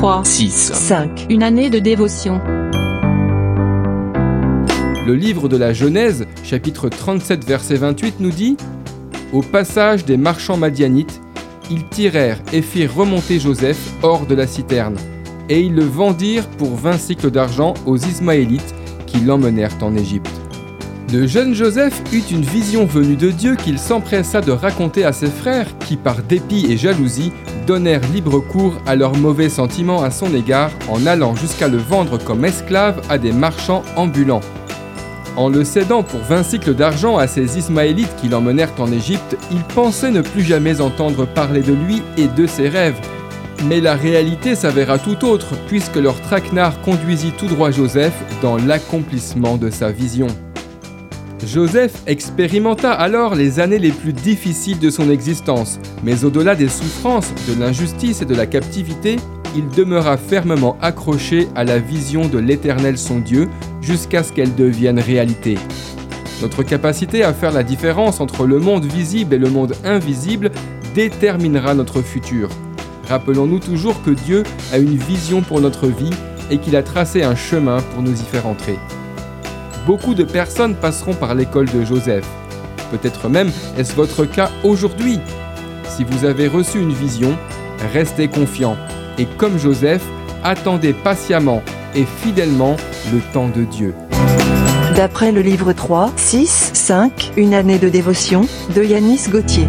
3, 6. 5. Une année de dévotion. Le livre de la Genèse, chapitre 37, verset 28, nous dit Au passage des marchands madianites, ils tirèrent et firent remonter Joseph hors de la citerne, et ils le vendirent pour 20 cycles d'argent aux Ismaélites qui l'emmenèrent en Égypte. Le jeune Joseph eut une vision venue de Dieu qu'il s'empressa de raconter à ses frères qui, par dépit et jalousie, donnèrent libre cours à leurs mauvais sentiments à son égard en allant jusqu'à le vendre comme esclave à des marchands ambulants. En le cédant pour 20 cycles d'argent à ces Ismaélites qui l'emmenèrent en Égypte, il pensait ne plus jamais entendre parler de lui et de ses rêves. Mais la réalité s'avéra tout autre, puisque leur traquenard conduisit tout droit Joseph dans l'accomplissement de sa vision. Joseph expérimenta alors les années les plus difficiles de son existence, mais au-delà des souffrances, de l'injustice et de la captivité, il demeura fermement accroché à la vision de l'Éternel son Dieu jusqu'à ce qu'elle devienne réalité. Notre capacité à faire la différence entre le monde visible et le monde invisible déterminera notre futur. Rappelons-nous toujours que Dieu a une vision pour notre vie et qu'il a tracé un chemin pour nous y faire entrer. Beaucoup de personnes passeront par l'école de Joseph. Peut-être même est-ce votre cas aujourd'hui. Si vous avez reçu une vision, restez confiant et comme Joseph, attendez patiemment et fidèlement le temps de Dieu. D'après le livre 3, 6, 5, Une année de dévotion, de Yanis Gauthier.